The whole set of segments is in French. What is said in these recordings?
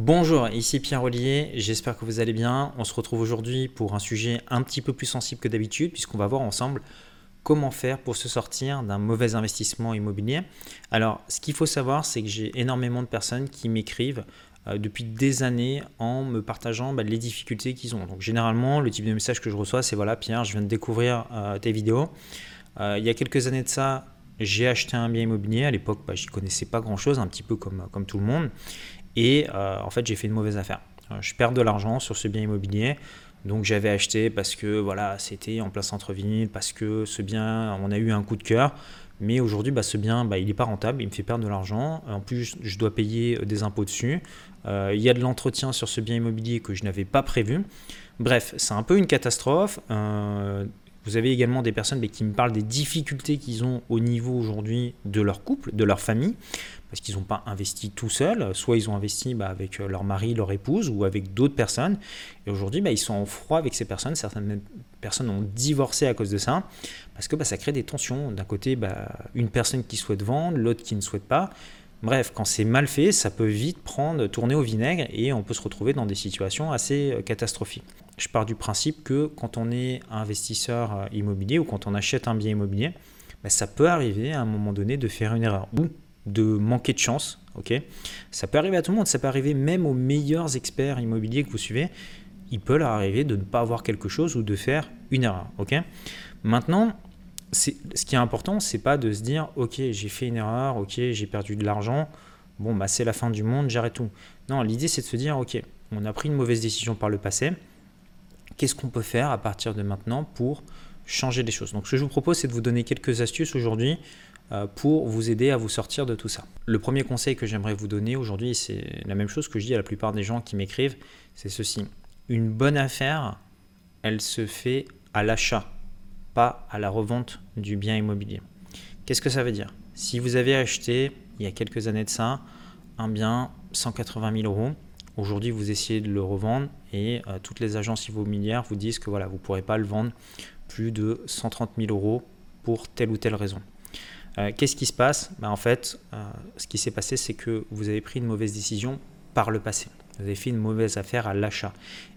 Bonjour, ici Pierre Ollier, j'espère que vous allez bien. On se retrouve aujourd'hui pour un sujet un petit peu plus sensible que d'habitude puisqu'on va voir ensemble comment faire pour se sortir d'un mauvais investissement immobilier. Alors, ce qu'il faut savoir, c'est que j'ai énormément de personnes qui m'écrivent euh, depuis des années en me partageant bah, les difficultés qu'ils ont. Donc, généralement, le type de message que je reçois, c'est voilà, Pierre, je viens de découvrir euh, tes vidéos. Euh, il y a quelques années de ça, j'ai acheté un bien immobilier. À l'époque, bah, je n'y connaissais pas grand-chose, un petit peu comme tout le monde. Et en fait, j'ai fait une mauvaise affaire. Je perds de l'argent sur ce bien immobilier. Donc j'avais acheté parce que voilà, c'était en plein centre-ville, parce que ce bien, on a eu un coup de cœur. Mais aujourd'hui, bah, ce bien, bah, il n'est pas rentable, il me fait perdre de l'argent. En plus, je dois payer des impôts dessus. Euh, il y a de l'entretien sur ce bien immobilier que je n'avais pas prévu. Bref, c'est un peu une catastrophe. Euh, vous avez également des personnes qui me parlent des difficultés qu'ils ont au niveau aujourd'hui de leur couple, de leur famille parce qu'ils n'ont pas investi tout seuls, soit ils ont investi bah, avec euh, leur mari, leur épouse ou avec d'autres personnes, et aujourd'hui bah, ils sont en froid avec ces personnes, certaines personnes ont divorcé à cause de ça, parce que bah, ça crée des tensions, d'un côté une personne qui souhaite vendre, l'autre qui ne souhaite pas, bref, quand c'est mal fait, ça peut vite prendre, tourner au vinaigre, et on peut se retrouver dans des situations assez euh, catastrophiques. Je pars du principe que quand on est investisseur euh, immobilier ou quand on achète un bien immobilier, ça peut arriver à un moment donné de faire une erreur, ou de manquer de chance. ça peut arriver à tout le monde, ça peut arriver même aux meilleurs experts immobiliers que vous suivez. Il peut leur arriver de ne pas avoir quelque chose ou de faire une erreur. ok? Maintenant, ce qui est important, c'est pas de se dire ok j'ai fait une erreur, ok j'ai perdu de l'argent, bon bah c'est la fin du monde, j'arrête tout. Non, l'idée c'est de se dire ok on a pris une mauvaise décision par le passé, qu'est-ce qu'on peut faire à partir de maintenant pour changer les choses? Donc ce que je vous propose c'est de vous donner quelques astuces aujourd'hui euh, pour vous aider à vous sortir de tout ça. Le premier conseil que j'aimerais vous donner aujourd'hui, c'est la même chose que je dis à la plupart des gens qui m'écrivent, c'est ceci. Une bonne affaire, elle se fait à l'achat, à la revente du bien immobilier. Qu'est-ce que ça veut dire? Si vous avez acheté, il y a quelques années de ça, un bien 180 000 euros, aujourd'hui vous essayez de le revendre et euh, toutes les agences immobilières vous disent que voilà, vous ne pourrez pas le vendre plus de 130 000 euros pour telle ou telle raison. Euh, qu'est-ce qui se passe? Bah, En fait, euh, ce qui s'est passé, c'est que vous avez pris une mauvaise décision par le passé. Vous avez fait une mauvaise affaire à l'achat.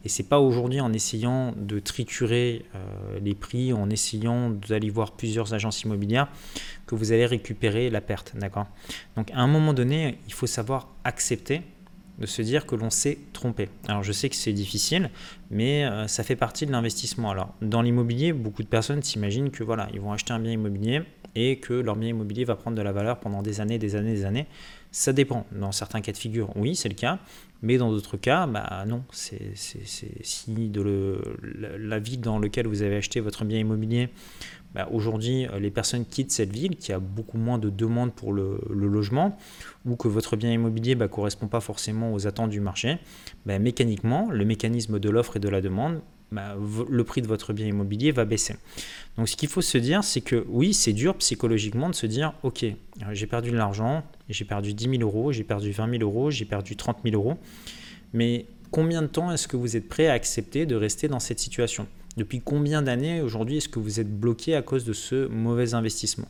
Et c'est pas aujourd'hui en essayant de triturer euh, les prix, en essayant d'aller voir plusieurs agences immobilières que vous allez récupérer la perte. D'accord? Donc à un moment donné, il faut savoir accepter de se dire que l'on s'est trompé. Alors je sais que c'est difficile, mais ça fait partie de l'investissement. Alors dans l'immobilier, beaucoup de personnes s'imaginent que voilà, ils vont acheter un bien immobilier, et que leur bien immobilier va prendre de la valeur pendant des années, des années, des années. Ça dépend. Dans certains cas de figure, oui, c'est le cas. Mais dans d'autres cas, bah non. C'est, si de la, ville dans laquelle vous avez acheté votre bien immobilier, bah aujourd'hui, euh, les personnes quittent cette ville, qui a beaucoup moins de demandes pour le, logement, ou que votre bien immobilier ne bah, correspond pas forcément aux attentes du marché, mécaniquement, le mécanisme de l'offre et de la demande bah, le prix de votre bien immobilier va baisser. Donc ce qu'il faut se dire, c'est que oui, c'est dur psychologiquement de se dire, ok, j'ai perdu de l'argent, j'ai perdu 10 000 euros, j'ai perdu 20 000 euros, j'ai perdu 30 000 euros, mais combien de temps est-ce que vous êtes prêt à accepter de rester dans cette situation? Depuis combien d'années aujourd'hui est-ce que vous êtes bloqué à cause de ce mauvais investissement?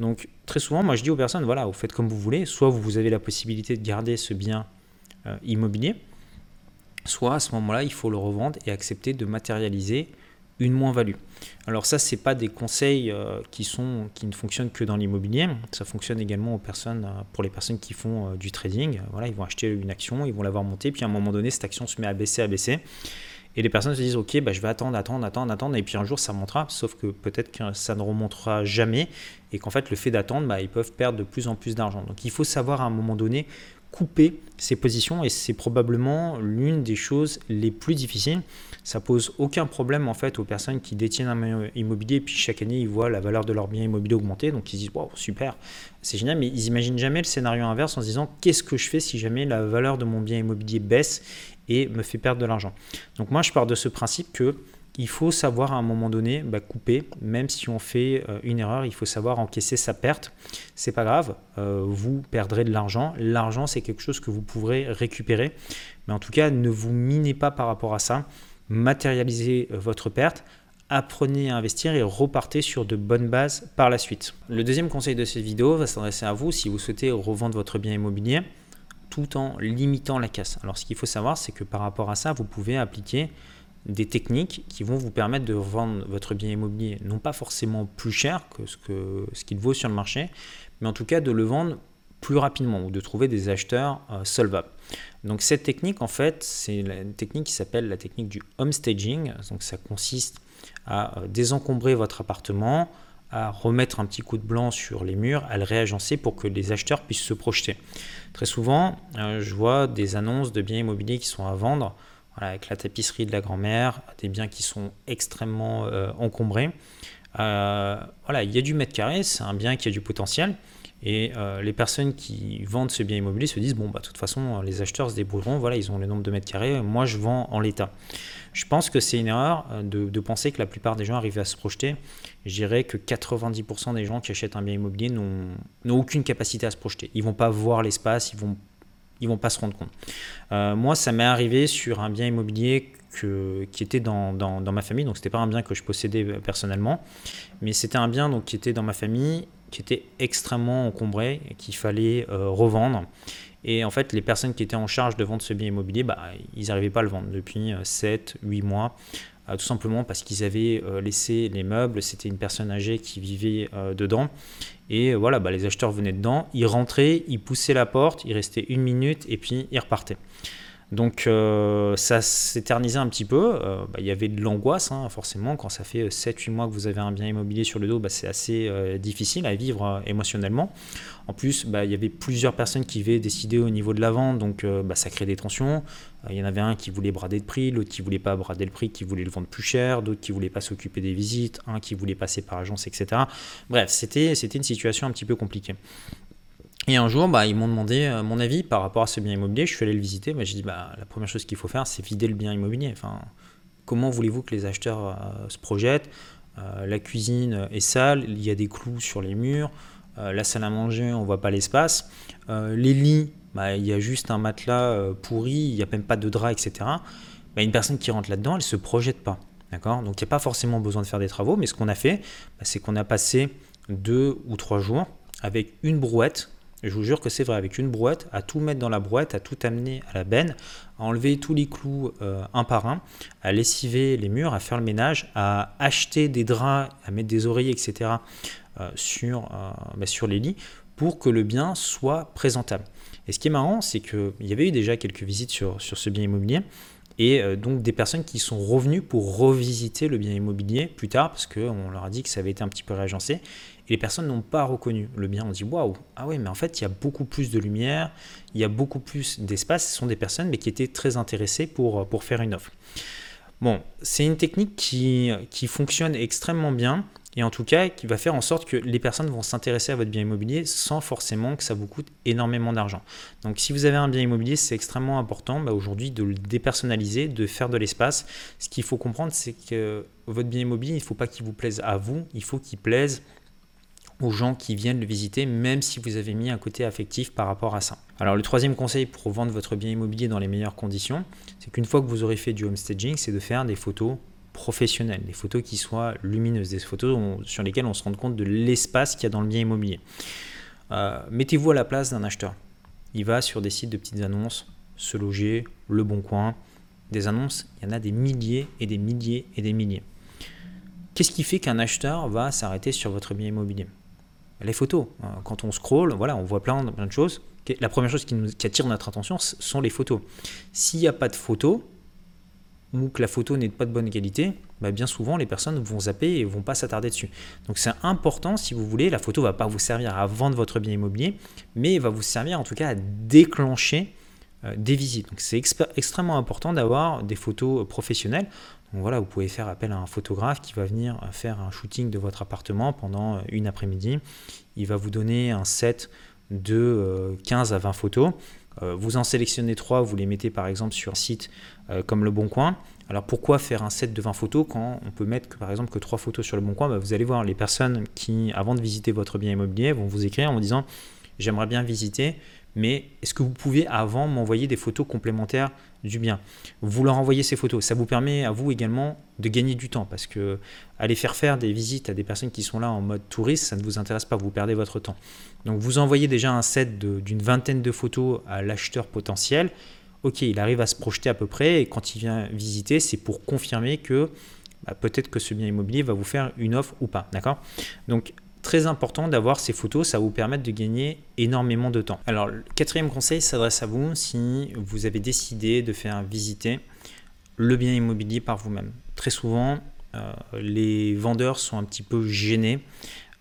Donc très souvent, moi je dis aux personnes, voilà, vous faites comme vous voulez, soit vous avez la possibilité de garder ce bien euh, immobilier, soit à ce moment-là, il faut le revendre et accepter de matérialiser une moins-value. Alors ça, c'est pas des conseils euh, qui, sont, qui ne fonctionnent que dans l'immobilier. Ça fonctionne également aux personnes, euh, pour les personnes qui font euh, du trading. Voilà, ils vont acheter une action, ils vont l'avoir montée, puis à un moment donné, cette action se met à baisser, à baisser. Et les personnes se disent, ok, bah, je vais attendre, attendre, attendre, attendre, et puis un jour ça remontera, sauf que peut-être que ça ne remontera jamais, et qu'en fait le fait d'attendre, bah, ils peuvent perdre de plus en plus d'argent. Donc il faut savoir à un moment donné couper ses positions et c'est probablement l'une des choses les plus difficiles. Ça pose aucun problème en fait aux personnes qui détiennent un bien immobilier et puis chaque année ils voient la valeur de leur bien immobilier augmenter donc ils disent wow super c'est génial mais ils imaginent jamais le scénario inverse en se disant qu'est-ce que je fais si jamais la valeur de mon bien immobilier baisse et me fait perdre de l'argent. Donc moi je pars de ce principe que il faut savoir à un moment donné bah, couper, même si on fait euh, une erreur, il faut savoir encaisser sa perte. C'est pas grave, euh, vous perdrez de l'argent. L'argent, c'est quelque chose que vous pourrez récupérer. Mais en tout cas, ne vous minez pas par rapport à ça. Matérialisez euh, votre perte, apprenez à investir et repartez sur de bonnes bases par la suite. Le deuxième conseil de cette vidéo va s'adresser à vous si vous souhaitez revendre votre bien immobilier tout en limitant la casse. Alors ce qu'il faut savoir, c'est que par rapport à ça, vous pouvez appliquer des techniques qui vont vous permettre de vendre votre bien immobilier, non pas forcément plus cher que ce qu'il ce vaut sur le marché, mais en tout cas de le vendre plus rapidement ou de trouver des acheteurs euh, solvables. Donc cette technique, en fait, c'est une technique qui s'appelle la technique du home staging. Donc ça consiste à euh, désencombrer votre appartement, à remettre un petit coup de blanc sur les murs, à le réagencer pour que les acheteurs puissent se projeter. Très souvent, euh, je vois des annonces de biens immobiliers qui sont à vendre, avec la tapisserie de la grand-mère, des biens qui sont extrêmement encombrés. voilà, il y a du mètre carré, c'est un bien qui a du potentiel. Et euh, les personnes qui vendent ce bien immobilier se disent bon, bah, de toute façon, les acheteurs se débrouilleront, voilà, ils ont le nombre de mètres carrés, moi je vends en l'état. Je pense que c'est une erreur euh, de, penser que la plupart des gens arrivent à se projeter. Je dirais que 90% des gens qui achètent un bien immobilier n'ont aucune capacité à se projeter. Ils vont pas voir l'espace, ils vont, ils vont pas se rendre compte. Euh, moi, ça m'est arrivé sur un bien immobilier que, qui était dans, dans, dans ma famille, donc c'était pas un bien que je possédais personnellement, mais c'était un bien donc, qui était dans ma famille qui était extrêmement encombré et qu'il fallait euh, revendre. Et en fait, les personnes qui étaient en charge de vendre ce bien immobilier, bah, ils n'arrivaient pas à le vendre depuis 7, euh, 8 mois, euh, tout simplement parce qu'ils avaient laissé les meubles, c'était une personne âgée qui vivait dedans. Et voilà, bah, les acheteurs venaient dedans, ils rentraient, ils poussaient la porte, ils restaient une minute et puis ils repartaient. Donc euh, ça s'éternisait un petit peu. Euh, bah, il y avait de l'angoisse, hein, forcément. Quand ça fait 7-8 mois que vous avez un bien immobilier sur le dos, bah, c'est assez euh, difficile à vivre émotionnellement. En plus, bah, il y avait plusieurs personnes qui avaient décidé au niveau de la vente, donc ça crée des tensions. Il y en avait un qui voulait brader le prix, l'autre qui voulait pas brader le prix, qui voulait le vendre plus cher, d'autres qui voulaient pas s'occuper des visites, un qui voulait passer par agence, etc. Bref, c'était une situation un petit peu compliquée. Et un jour, bah, ils m'ont demandé euh, mon avis par rapport à ce bien immobilier. Je suis allé le visiter. J'ai dit bah, la première chose qu'il faut faire, c'est vider le bien immobilier. Comment voulez-vous que les acheteurs euh, se projettent euh, La cuisine est sale, il y a des clous sur les murs. la salle à manger, on voit pas l'espace. les lits, bah, il y a juste un matelas pourri, il n'y a même pas de drap, etc. Une personne qui rentre là-dedans, elle ne se projette pas. Donc il n'y a pas forcément besoin de faire des travaux, mais ce qu'on a fait, c'est qu'on a passé deux ou trois jours avec une brouette je vous jure que c'est vrai, avec une brouette, à tout mettre dans la brouette, à tout amener à la benne, à enlever tous les clous euh, un par un, à lessiver les murs, à faire le ménage, à acheter des draps, à mettre des oreillers, etc. Euh, sur, euh, bah, sur les lits pour que le bien soit présentable. Et ce qui est marrant, c'est qu'il y avait eu déjà quelques visites sur, sur ce bien immobilier et donc des personnes qui sont revenues pour revisiter le bien immobilier plus tard parce qu'on leur a dit que ça avait été un petit peu réagencé et les personnes n'ont pas reconnu le bien. On dit waouh, ah ouais, mais en fait, il y a beaucoup plus de lumière, il y a beaucoup plus d'espace. Ce sont des personnes qui étaient très intéressées pour, pour faire une offre. Bon, c'est une technique qui, qui fonctionne extrêmement bien et en tout cas qui va faire en sorte que les personnes vont s'intéresser à votre bien immobilier sans forcément que ça vous coûte énormément d'argent. Donc si vous avez un bien immobilier, c'est extrêmement important bah, aujourd'hui de le dépersonnaliser, de faire de l'espace. Ce qu'il faut comprendre, c'est que votre bien immobilier, il ne faut pas qu'il vous plaise à vous, il faut qu'il plaise aux gens qui viennent le visiter, même si vous avez mis un côté affectif par rapport à ça. Alors le troisième conseil pour vendre votre bien immobilier dans les meilleures conditions, c'est qu'une fois que vous aurez fait du homestaging, c'est de faire des photos professionnelles, des photos qui soient lumineuses, des photos sur lesquelles on se rende compte de l'espace qu'il y a dans le bien immobilier. Euh, mettez-vous à la place d'un acheteur. Il va sur des sites de petites annonces, se loger, le bon coin, des annonces, il y en a des milliers et des milliers et des milliers. Qu'est-ce qui fait qu'un acheteur va s'arrêter sur votre bien immobilier? Les photos. Euh, quand on scrolle, voilà, on voit plein, de choses. La première chose qui, attire notre attention sont les photos. S'il n'y a pas de photos, ou que la photo n'est pas de bonne qualité, bah, bien souvent les personnes vont zapper et vont pas s'attarder dessus. Donc c'est important si vous voulez, la photo va pas vous servir à vendre votre bien immobilier, mais va vous servir en tout cas à déclencher euh, des visites. Donc c'est extrêmement important d'avoir des photos professionnelles. Voilà, vous pouvez faire appel à un photographe qui va venir faire un shooting de votre appartement pendant euh, une après-midi. Il va vous donner un set de 15 euh, à 20 photos. Euh, vous en sélectionnez 3, vous les mettez par exemple sur un site comme Le Bon Coin. Alors pourquoi faire un set de 20 photos quand on peut mettre par exemple que 3 photos sur Le Bon Coin? Bah, Vous allez voir, les personnes qui, avant de visiter votre bien immobilier, vont vous écrire en vous disant j'aimerais bien visiter, mais est-ce que vous pouvez avant m'envoyer des photos complémentaires du bien Vous leur envoyez ces photos. Ça vous permet à vous également de gagner du temps parce que aller faire faire des visites à des personnes qui sont là en mode touriste, ça ne vous intéresse pas, vous perdez votre temps. Donc vous envoyez déjà un set d'une vingtaine de photos à l'acheteur potentiel. Ok, il arrive à se projeter à peu près et quand il vient visiter, c'est pour confirmer que bah, peut-être que ce bien immobilier va vous faire une offre ou pas. D'accord? Très important d'avoir ces photos, ça vous permettre de gagner énormément de temps. Alors, le quatrième conseil s'adresse à vous si vous avez décidé de faire visiter le bien immobilier par vous-même. Très souvent, euh, les vendeurs sont un petit peu gênés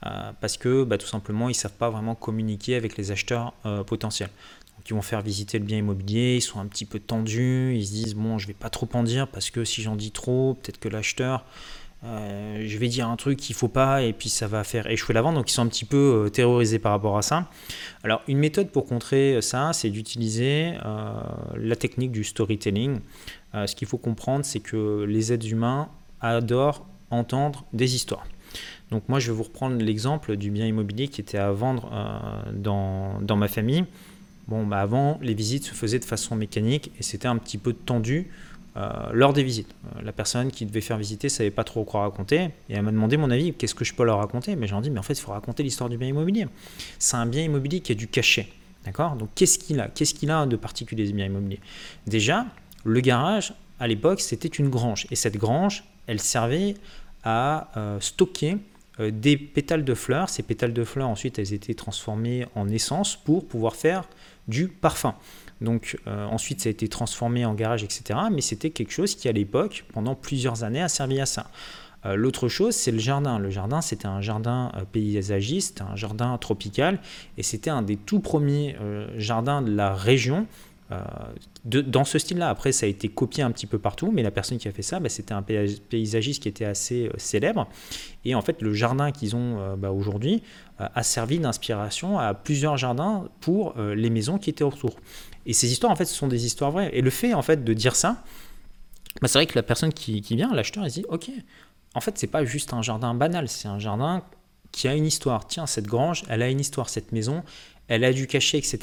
euh, parce que bah, tout simplement, ils ne savent pas vraiment communiquer avec les acheteurs euh, potentiels. Donc, ils vont faire visiter le bien immobilier, ils sont un petit peu tendus, ils se disent, bon, je vais pas trop en dire parce que si j'en dis trop, peut-être que l'acheteur je vais dire un truc qu'il faut pas et puis ça va faire échouer la vente. Donc ils sont un petit peu euh, terrorisés par rapport à ça. Alors une méthode pour contrer ça, c'est d'utiliser euh, la technique du storytelling. ce qu'il faut comprendre, c'est que les êtres humains adorent entendre des histoires. Donc moi, je vais vous reprendre l'exemple du bien immobilier qui était à vendre dans, dans, ma famille. Bon, bah avant, les visites se faisaient de façon mécanique et c'était un petit peu tendu euh, lors des visites. Euh, la personne qui devait faire visiter savait pas trop quoi raconter et elle m'a demandé mon avis, qu'est-ce que je peux leur raconter? Mais j'ai dit, mais en fait, il faut raconter l'histoire du bien immobilier. C'est un bien immobilier qui a du cachet. D'accord? Donc qu'est-ce qu'il a? Qu'est-ce qu'il a de particulier ce bien immobilier? Déjà, le garage, à l'époque, c'était une grange. Et cette grange, elle servait à euh, stocker des pétales de fleurs. Ces pétales de fleurs, ensuite, elles étaient transformées en essence pour pouvoir faire du parfum. Donc euh, ensuite, ça a été transformé en garage, etc. Mais c'était quelque chose qui, à l'époque, pendant plusieurs années, a servi à ça. Euh, l'autre chose, c'est le jardin. Le jardin, c'était un jardin euh, paysagiste, un jardin tropical, et c'était un des tout premiers jardins de la région dans ce style-là. Après, ça a été copié un petit peu partout, mais la personne qui a fait ça, bah, c'était un paysagiste qui était assez célèbre. Et en fait, le jardin qu'ils ont bah, aujourd'hui a servi d'inspiration à plusieurs jardins pour les maisons qui étaient autour. Et ces histoires, en fait, ce sont des histoires vraies. Et le fait, en fait, de dire ça, bah, c'est vrai que la personne qui, vient, l'acheteur, elle se dit, ok, en fait, c'est pas juste un jardin banal, c'est un jardin qui a une histoire. Tiens, cette grange, elle a une histoire, cette maison, elle a du cachet, etc.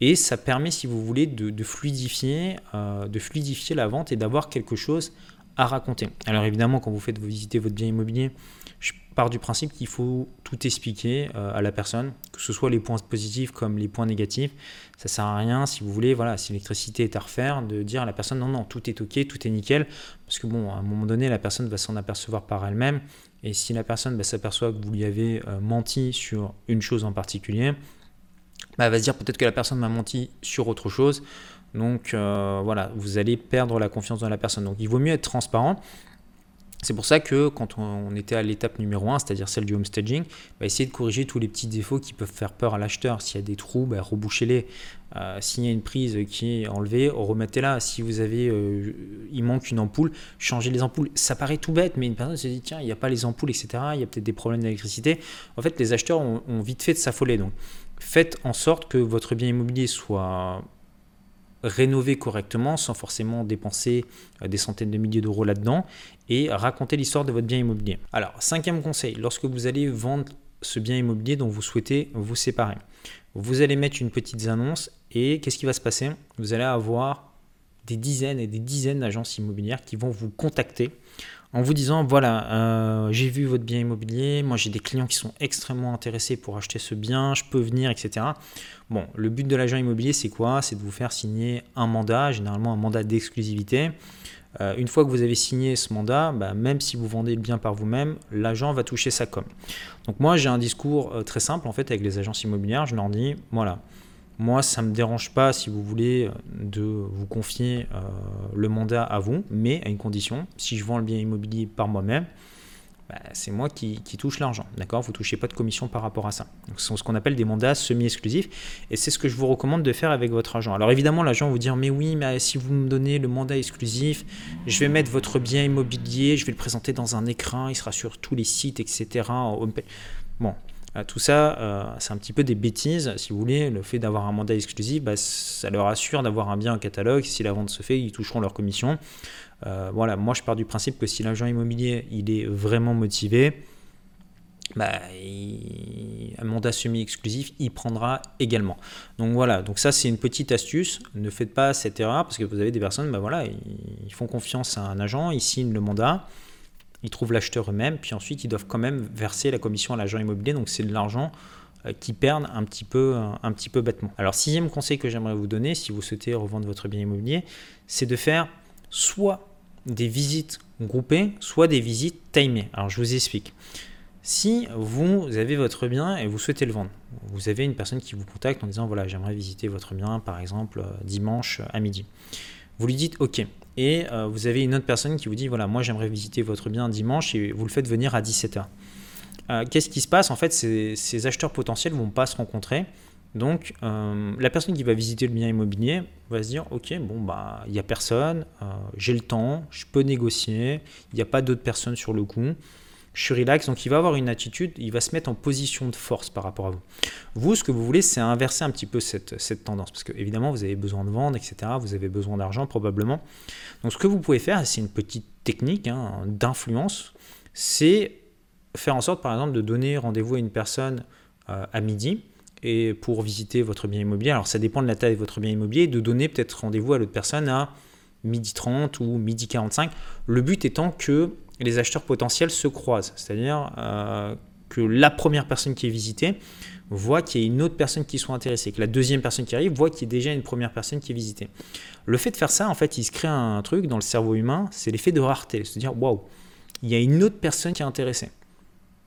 Et ça permet, si vous voulez, de, fluidifier, euh, de fluidifier la vente et d'avoir quelque chose à raconter. Alors évidemment, quand vous faites visiter votre bien immobilier, je pars du principe qu'il faut tout expliquer euh, à la personne, que ce soit les points positifs comme les points négatifs. Ça sert à rien, si vous voulez, voilà, si l'électricité est à refaire, de dire à la personne non, non, tout est ok, tout est nickel, parce que bon, à un moment donné, la personne va s'en apercevoir par elle-même, et si la personne bah, s'aperçoit que vous lui avez euh, menti sur une chose en particulier, bah, elle va se dire peut-être que la personne m'a menti sur autre chose. Donc euh, voilà, vous allez perdre la confiance dans la personne. Donc il vaut mieux être transparent. C'est pour ça que quand on était à l'étape numéro 1, c'est-à-dire celle du homestaging, bah, essayer de corriger tous les petits défauts qui peuvent faire peur à l'acheteur. S'il y a des trous, bah, rebouchez-les. Euh, s'il y a une prise qui est enlevée, remettez-la. Si vous avez, euh, il manque une ampoule, changez les ampoules. Ça paraît tout bête, mais une personne se dit tiens, il n'y a pas les ampoules, etc. Il y a peut-être des problèmes d'électricité. En fait, les acheteurs ont, ont vite fait de s'affoler. Donc, faites en sorte que votre bien immobilier soit rénover correctement sans forcément dépenser euh, des centaines de milliers d'euros là-dedans et raconter l'histoire de votre bien immobilier. Alors, cinquième conseil, lorsque vous allez vendre ce bien immobilier dont vous souhaitez vous séparer, vous allez mettre une petite annonce et qu'est-ce qui va se passer? Vous allez avoir des dizaines et des dizaines d'agences immobilières qui vont vous contacter en vous disant voilà, euh, j'ai vu votre bien immobilier, moi j'ai des clients qui sont extrêmement intéressés pour acheter ce bien, je peux venir, etc. Bon, le but de l'agent immobilier, c'est quoi? C'est de vous faire signer un mandat, généralement un mandat d'exclusivité. Euh, une fois que vous avez signé ce mandat, bah, même si vous vendez le bien par vous-même, l'agent va toucher sa com. Donc moi j'ai un discours euh, très simple en fait avec les agences immobilières, je leur dis voilà, moi, ça ne me dérange pas, si vous voulez, de vous confier euh, le mandat à vous, mais à une condition, si je vends le bien immobilier par moi-même, bah, c'est moi qui, touche l'argent. D'accord? Vous ne touchez pas de commission par rapport à ça. ce sont ce qu'on appelle des mandats semi-exclusifs. Et c'est ce que je vous recommande de faire avec votre agent. Alors évidemment, l'agent va vous dire Mais oui, mais si vous me donnez le mandat exclusif, je vais mettre votre bien immobilier, je vais le présenter dans un écran, il sera sur tous les sites, etc. Bon, tout ça, euh, c'est un petit peu des bêtises, si vous voulez. Le fait d'avoir un mandat exclusif, bah, ça leur assure d'avoir un bien en catalogue. Si la vente se fait, ils toucheront leur commission. Euh, voilà, moi je pars du principe que si l'agent immobilier il est vraiment motivé, bah, un mandat semi-exclusif, il prendra également. Donc voilà, donc ça c'est une petite astuce. Ne faites pas cette erreur parce que vous avez des personnes, bah voilà, ils font confiance à un agent, ils signent le mandat, ils trouvent l'acheteur eux-mêmes, puis ensuite ils doivent quand même verser la commission à l'agent immobilier. Donc c'est de l'argent euh, qui perdent un petit, peu, un petit peu bêtement. Alors sixième conseil que j'aimerais vous donner si vous souhaitez revendre votre bien immobilier, c'est de faire soit des visites groupées, soit des visites timées. Alors je vous explique. Si vous avez votre bien et vous souhaitez le vendre, vous avez une personne qui vous contacte en disant voilà j'aimerais visiter votre bien par exemple euh, dimanche à midi. Vous lui dites ok et euh, vous avez une autre personne qui vous dit voilà moi j'aimerais visiter votre bien dimanche et vous le faites venir à 17h. Euh, qu'est-ce qui se passe? En fait ces, acheteurs potentiels ne vont pas se rencontrer. Donc la personne qui va visiter le bien immobilier va se dire ok bon bah il n'y a personne, j'ai le temps, je peux négocier, il n'y a pas d'autres personnes sur le coup je suis relax, donc il va avoir une attitude, il va se mettre en position de force par rapport à vous. Vous, ce que vous voulez, c'est inverser un petit peu cette, tendance, parce que évidemment, vous avez besoin de vendre, etc. Vous avez besoin d'argent probablement. Donc ce que vous pouvez faire, c'est une petite technique hein, d'influence, c'est faire en sorte, par exemple, de donner rendez-vous à une personne euh, à midi et pour visiter votre bien immobilier. Alors ça dépend de la taille de votre bien immobilier, de donner peut-être rendez-vous à l'autre personne à midi 30 ou midi 45. Le but étant que les acheteurs potentiels se croisent. C'est-à-dire euh, que la première personne qui est visitée voit qu'il y a une autre personne qui soit intéressée, que la deuxième personne qui arrive voit qu'il y a déjà une première personne qui est visitée. Le fait de faire ça, en fait, il se crée un truc dans le cerveau humain, c'est l'effet de rareté. C'est-à-dire, waouh, il y a une autre personne qui est intéressée.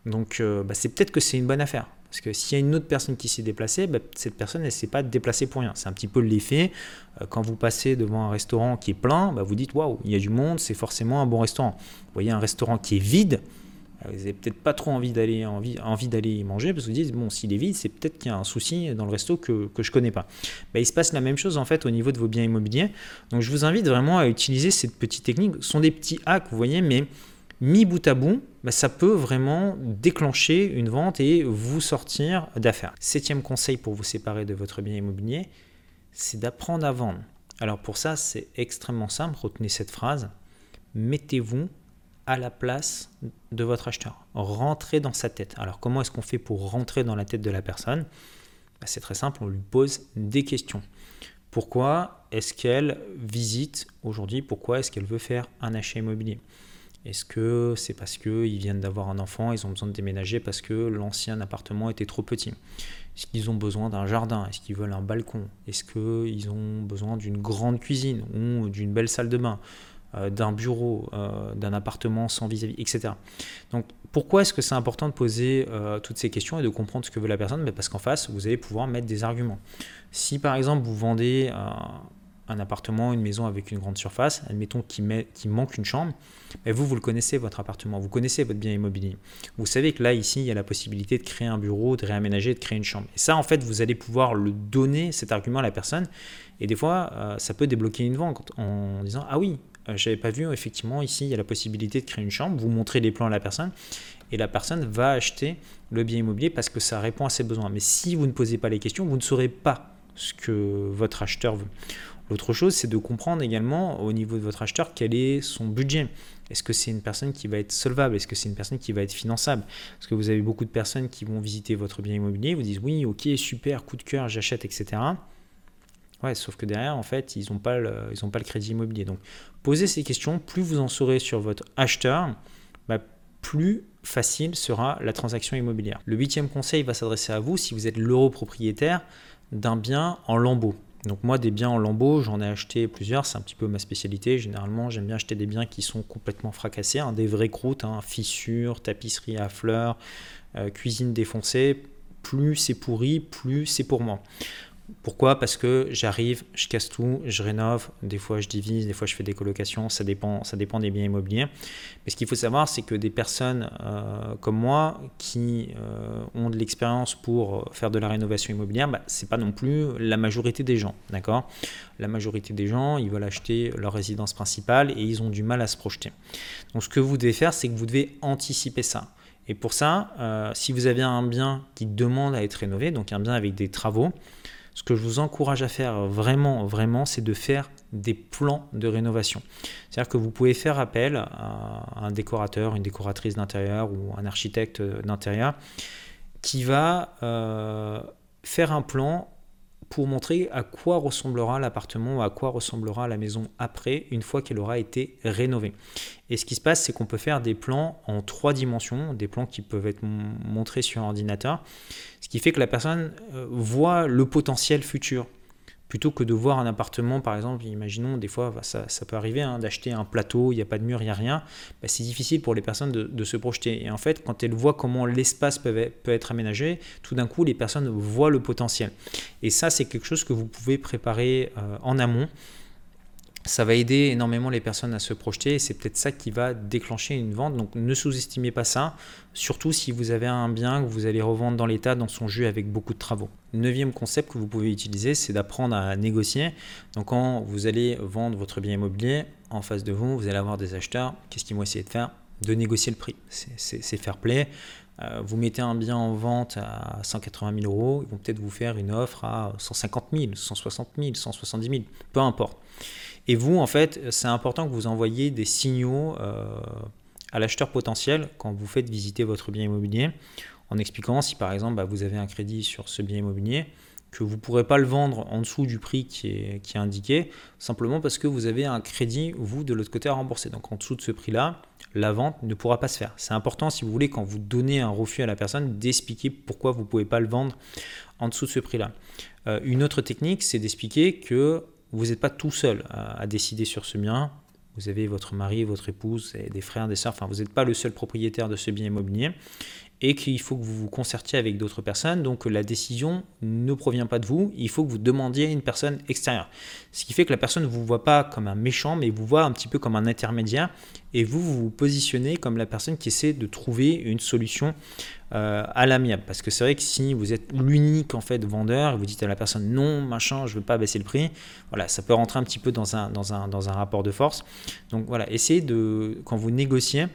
Donc, euh, bah, c'est peut-être que c'est une bonne affaire. Parce que s'il y a une autre personne qui s'est déplacée, bah, cette personne, ne s'est pas déplacée pour rien. C'est un petit peu l'effet. Euh, quand vous passez devant un restaurant qui est plein, bah, vous dites waouh, il y a du monde, c'est forcément un bon restaurant. Vous voyez un restaurant qui est vide, euh, vous n'avez peut-être pas trop envie d'aller envie, envie d'aller y manger parce que vous dites bon s'il est vide c'est peut-être qu'il y a un souci dans le resto que, que je connais pas. Bah, il se passe la même chose en fait au niveau de vos biens immobiliers. Donc je vous invite vraiment à utiliser cette petite technique. Ce sont des petits hacks vous voyez mais mis bout à bout, bah, ça peut vraiment déclencher une vente et vous sortir d'affaires. Septième conseil pour vous séparer de votre bien immobilier, c'est d'apprendre à vendre. Alors pour ça, c'est extrêmement simple, retenez cette phrase. Mettez-vous à la place de votre acheteur. Rentrez dans sa tête. Alors comment est-ce qu'on fait pour rentrer dans la tête de la personne? Bah, C'est très simple, on lui pose des questions. Pourquoi est-ce qu'elle visite aujourd'hui? Pourquoi est-ce qu'elle veut faire un achat immobilier? Est-ce que c'est parce qu'ils viennent d'avoir un enfant, ils ont besoin de déménager parce que l'ancien appartement était trop petit? Est-ce qu'ils ont besoin d'un jardin? Est-ce qu'ils veulent un balcon? Est-ce qu'ils ont besoin d'une grande cuisine ou d'une belle salle de bain euh, d'un bureau, euh, d'un appartement sans vis-à-vis, etc. Donc pourquoi est-ce que c'est important de poser euh, toutes ces questions et de comprendre ce que veut la personne? Ben, Parce qu'en face, vous allez pouvoir mettre des arguments. Si par exemple vous vendez un appartement, une maison avec une grande surface, admettons qu'il manque une chambre, mais vous, vous le connaissez, votre appartement, vous connaissez votre bien immobilier. Vous savez que là, ici, il y a la possibilité de créer un bureau, de réaménager, de créer une chambre. Et ça, en fait, vous allez pouvoir le donner, cet argument à la personne. Et des fois, euh, ça peut débloquer une vente en disant, ah oui, euh, j'avais pas vu, effectivement, ici, il y a la possibilité de créer une chambre. Vous montrez les plans à la personne. Et la personne va acheter le bien immobilier parce que ça répond à ses besoins. Mais si vous ne posez pas les questions, vous ne saurez pas ce que votre acheteur veut. L'autre chose, c'est de comprendre également au niveau de votre acheteur quel est son budget. Est-ce que c'est une personne qui va être solvable? Est-ce que c'est une personne qui va être finançable? Parce que vous avez beaucoup de personnes qui vont visiter votre bien immobilier, vous disent oui, ok, super, coup de cœur, j'achète, etc. Ouais, sauf que derrière, en fait, ils n'ont pas, le, pas le crédit immobilier. Donc, posez ces questions, plus vous en saurez sur votre acheteur, bah, plus facile sera la transaction immobilière. Le huitième conseil va s'adresser à vous si vous êtes l'euro propriétaire d'un bien en lambeaux. Donc moi, des biens en lambeaux, j'en ai acheté plusieurs, c'est un petit peu ma spécialité. Généralement, j'aime bien acheter des biens qui sont complètement fracassés, hein, des vraies croûtes, hein, fissures, tapisserie à fleurs, euh, cuisine défoncée. Plus c'est pourri, plus c'est pour moi. Pourquoi? Parce que j'arrive, je casse tout, je rénove, des fois je divise, des fois je fais des colocations, ça dépend, des biens immobiliers. Mais ce qu'il faut savoir, c'est que des personnes euh, comme moi qui euh, ont de l'expérience pour faire de la rénovation immobilière, bah, ce n'est pas non plus la majorité des gens. D'accord? La majorité des gens, ils veulent acheter leur résidence principale et ils ont du mal à se projeter. Donc ce que vous devez faire, c'est que vous devez anticiper ça. Et pour ça, euh, si vous avez un bien qui demande à être rénové, donc un bien avec des travaux, ce que je vous encourage à faire vraiment, vraiment, c'est de faire des plans de rénovation. C'est-à-dire que vous pouvez faire appel à un décorateur, une décoratrice d'intérieur ou un architecte d'intérieur qui va euh, faire un plan pour montrer à quoi ressemblera l'appartement à quoi ressemblera la maison après, une fois qu'elle aura été rénovée. Et ce qui se passe, c'est qu'on peut faire des plans en trois dimensions, des plans qui peuvent être montrés sur un ordinateur, ce qui fait que la personne euh, voit le potentiel futur plutôt que de voir un appartement, par exemple, imaginons, des fois, bah, ça, peut arriver hein, d'acheter un plateau, il n'y a pas de mur, il n'y a rien, bah, c'est difficile pour les personnes de, se projeter. Et en fait, quand elles voient comment l'espace peut, être aménagé, tout d'un coup, les personnes voient le potentiel. Et ça, c'est quelque chose que vous pouvez préparer euh, en amont ça va aider énormément les personnes à se projeter et c'est peut-être ça qui va déclencher une vente. Donc ne sous-estimez pas ça, surtout si vous avez un bien que vous allez revendre dans l'état, dans son jus avec beaucoup de travaux. Neuvième concept que vous pouvez utiliser, c'est d'apprendre à négocier. Donc quand vous allez vendre votre bien immobilier, en face de vous, vous allez avoir des acheteurs. Qu'est-ce qu'ils vont essayer de faire? De négocier le prix. C'est fair play. Euh, vous mettez un bien en vente à 180 000 euros, ils vont peut-être vous faire une offre à 150 000, 160 000, 170 000, peu importe. Et vous, en fait, c'est important que vous envoyiez des signaux euh, à l'acheteur potentiel quand vous faites visiter votre bien immobilier, en expliquant si par exemple bah, vous avez un crédit sur ce bien immobilier, que vous ne pourrez pas le vendre en dessous du prix qui est, indiqué, simplement parce que vous avez un crédit, vous, de l'autre côté, à rembourser. Donc en dessous de ce prix-là, la vente ne pourra pas se faire. C'est important, si vous voulez, quand vous donnez un refus à la personne, d'expliquer pourquoi vous ne pouvez pas le vendre en dessous de ce prix-là. Euh, une autre technique, c'est d'expliquer que vous n'êtes pas tout seul à, décider sur ce bien. Vous avez votre mari, votre épouse, des frères, des sœurs. Enfin, vous n'êtes pas le seul propriétaire de ce bien immobilier et qu'il faut que vous vous concertiez avec d'autres personnes. Donc la décision ne provient pas de vous, il faut que vous demandiez à une personne extérieure. Ce qui fait que la personne ne vous voit pas comme un méchant, mais vous voit un petit peu comme un intermédiaire et vous vous, positionnez comme la personne qui essaie de trouver une solution euh, à l'amiable. Parce que c'est vrai que si vous êtes l'unique en fait vendeur, et vous dites à la personne non, machin, je ne veux pas baisser le prix, voilà, ça peut rentrer un petit peu dans un, dans un, dans un rapport de force. Donc voilà, essayez de, quand vous négociez,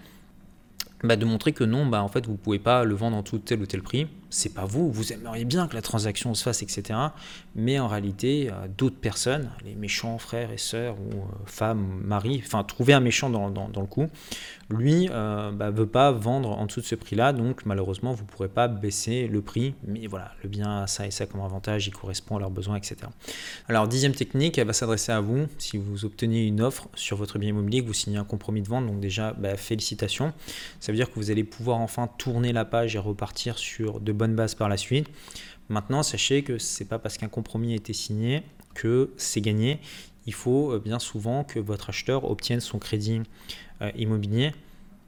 bah, de montrer que non, bah, en fait, vous ne pouvez pas le vendre en tout tel ou tel prix. C'est pas vous, vous aimeriez bien que la transaction se fasse, etc. Mais en réalité, d'autres personnes, les méchants frères et sœurs ou euh, femmes, maris, enfin, trouver un méchant dans, le coup, lui ne euh, bah, veut pas vendre en dessous de ce prix-là, donc malheureusement, vous ne pourrez pas baisser le prix. Mais voilà, le bien a ça et ça comme avantage, il correspond à leurs besoins, etc. Alors, dixième technique, elle va s'adresser à vous si vous obtenez une offre sur votre bien immobilier, que vous signez un compromis de vente. Donc, déjà, bah, félicitations ça veut dire que vous allez pouvoir enfin tourner la page et repartir sur de bonnes par la suite. Maintenant, sachez que ce n'est pas parce qu'un compromis a été signé que c'est gagné. Il faut euh, bien souvent que votre acheteur obtienne son crédit euh, immobilier.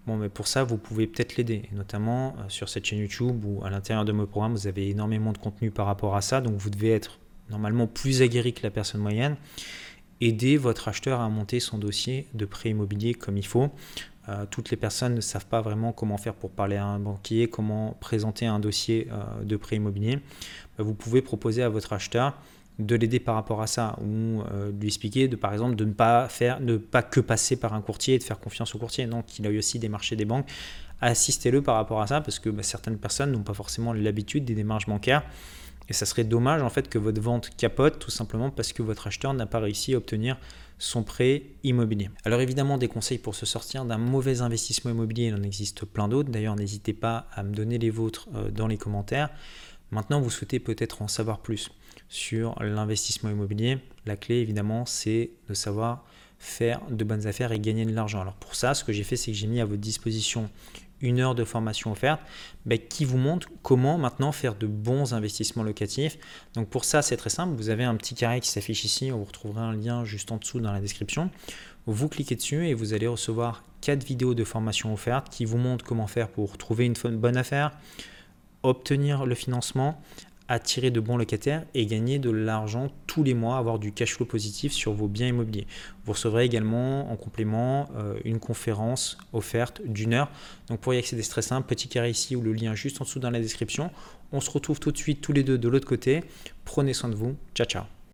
Bon, mais pour ça, vous pouvez peut-être l'aider, notamment euh, sur cette chaîne YouTube ou à l'intérieur de mon programme, vous avez énormément de contenu par rapport à ça, donc vous devez être normalement plus aguerri que la personne moyenne. Aider votre acheteur à monter son dossier de prêt immobilier comme il faut. Euh, toutes les personnes ne savent pas vraiment comment faire pour parler à un banquier, comment présenter un dossier euh, de prêt immobilier. Bah, vous pouvez proposer à votre acheteur de l'aider par rapport à ça ou euh, lui expliquer de par exemple de ne pas faire ne pas que passer par un courtier et de faire confiance au courtier non qu'il a aussi des marchés des banques assistez-le par rapport à ça parce que bah, certaines personnes n'ont pas forcément l'habitude des démarches bancaires et ça serait dommage en fait que votre vente capote tout simplement parce que votre acheteur n'a pas réussi à obtenir son prêt immobilier. Alors évidemment, des conseils pour se sortir d'un mauvais investissement immobilier, il en existe plein d'autres. D'ailleurs, n'hésitez pas à me donner les vôtres euh, dans les commentaires. Maintenant, vous souhaitez peut-être en savoir plus sur l'investissement immobilier. La clé, évidemment, c'est de savoir faire de bonnes affaires et gagner de l'argent. Alors pour ça, ce que j'ai fait, c'est que j'ai mis à votre disposition une heure de formation offerte ben, qui vous montre comment maintenant faire de bons investissements locatifs. Donc pour ça, c'est très simple. Vous avez un petit carré qui s'affiche ici. Vous retrouverez un lien juste en dessous dans la description. Vous cliquez dessus et vous allez recevoir quatre vidéos de formation offertes qui vous montrent comment faire pour trouver une bonne affaire, obtenir le financement, attirer de bons locataires et gagner de l'argent tous les mois, avoir du cash flow positif sur vos biens immobiliers. Vous recevrez également en complément euh, une conférence offerte d'une heure. Donc pour y accéder, c'est très simple, petit carré ici ou le lien juste en dessous dans la description. On se retrouve tout de suite tous les deux de l'autre côté. Prenez soin de vous. Ciao ciao.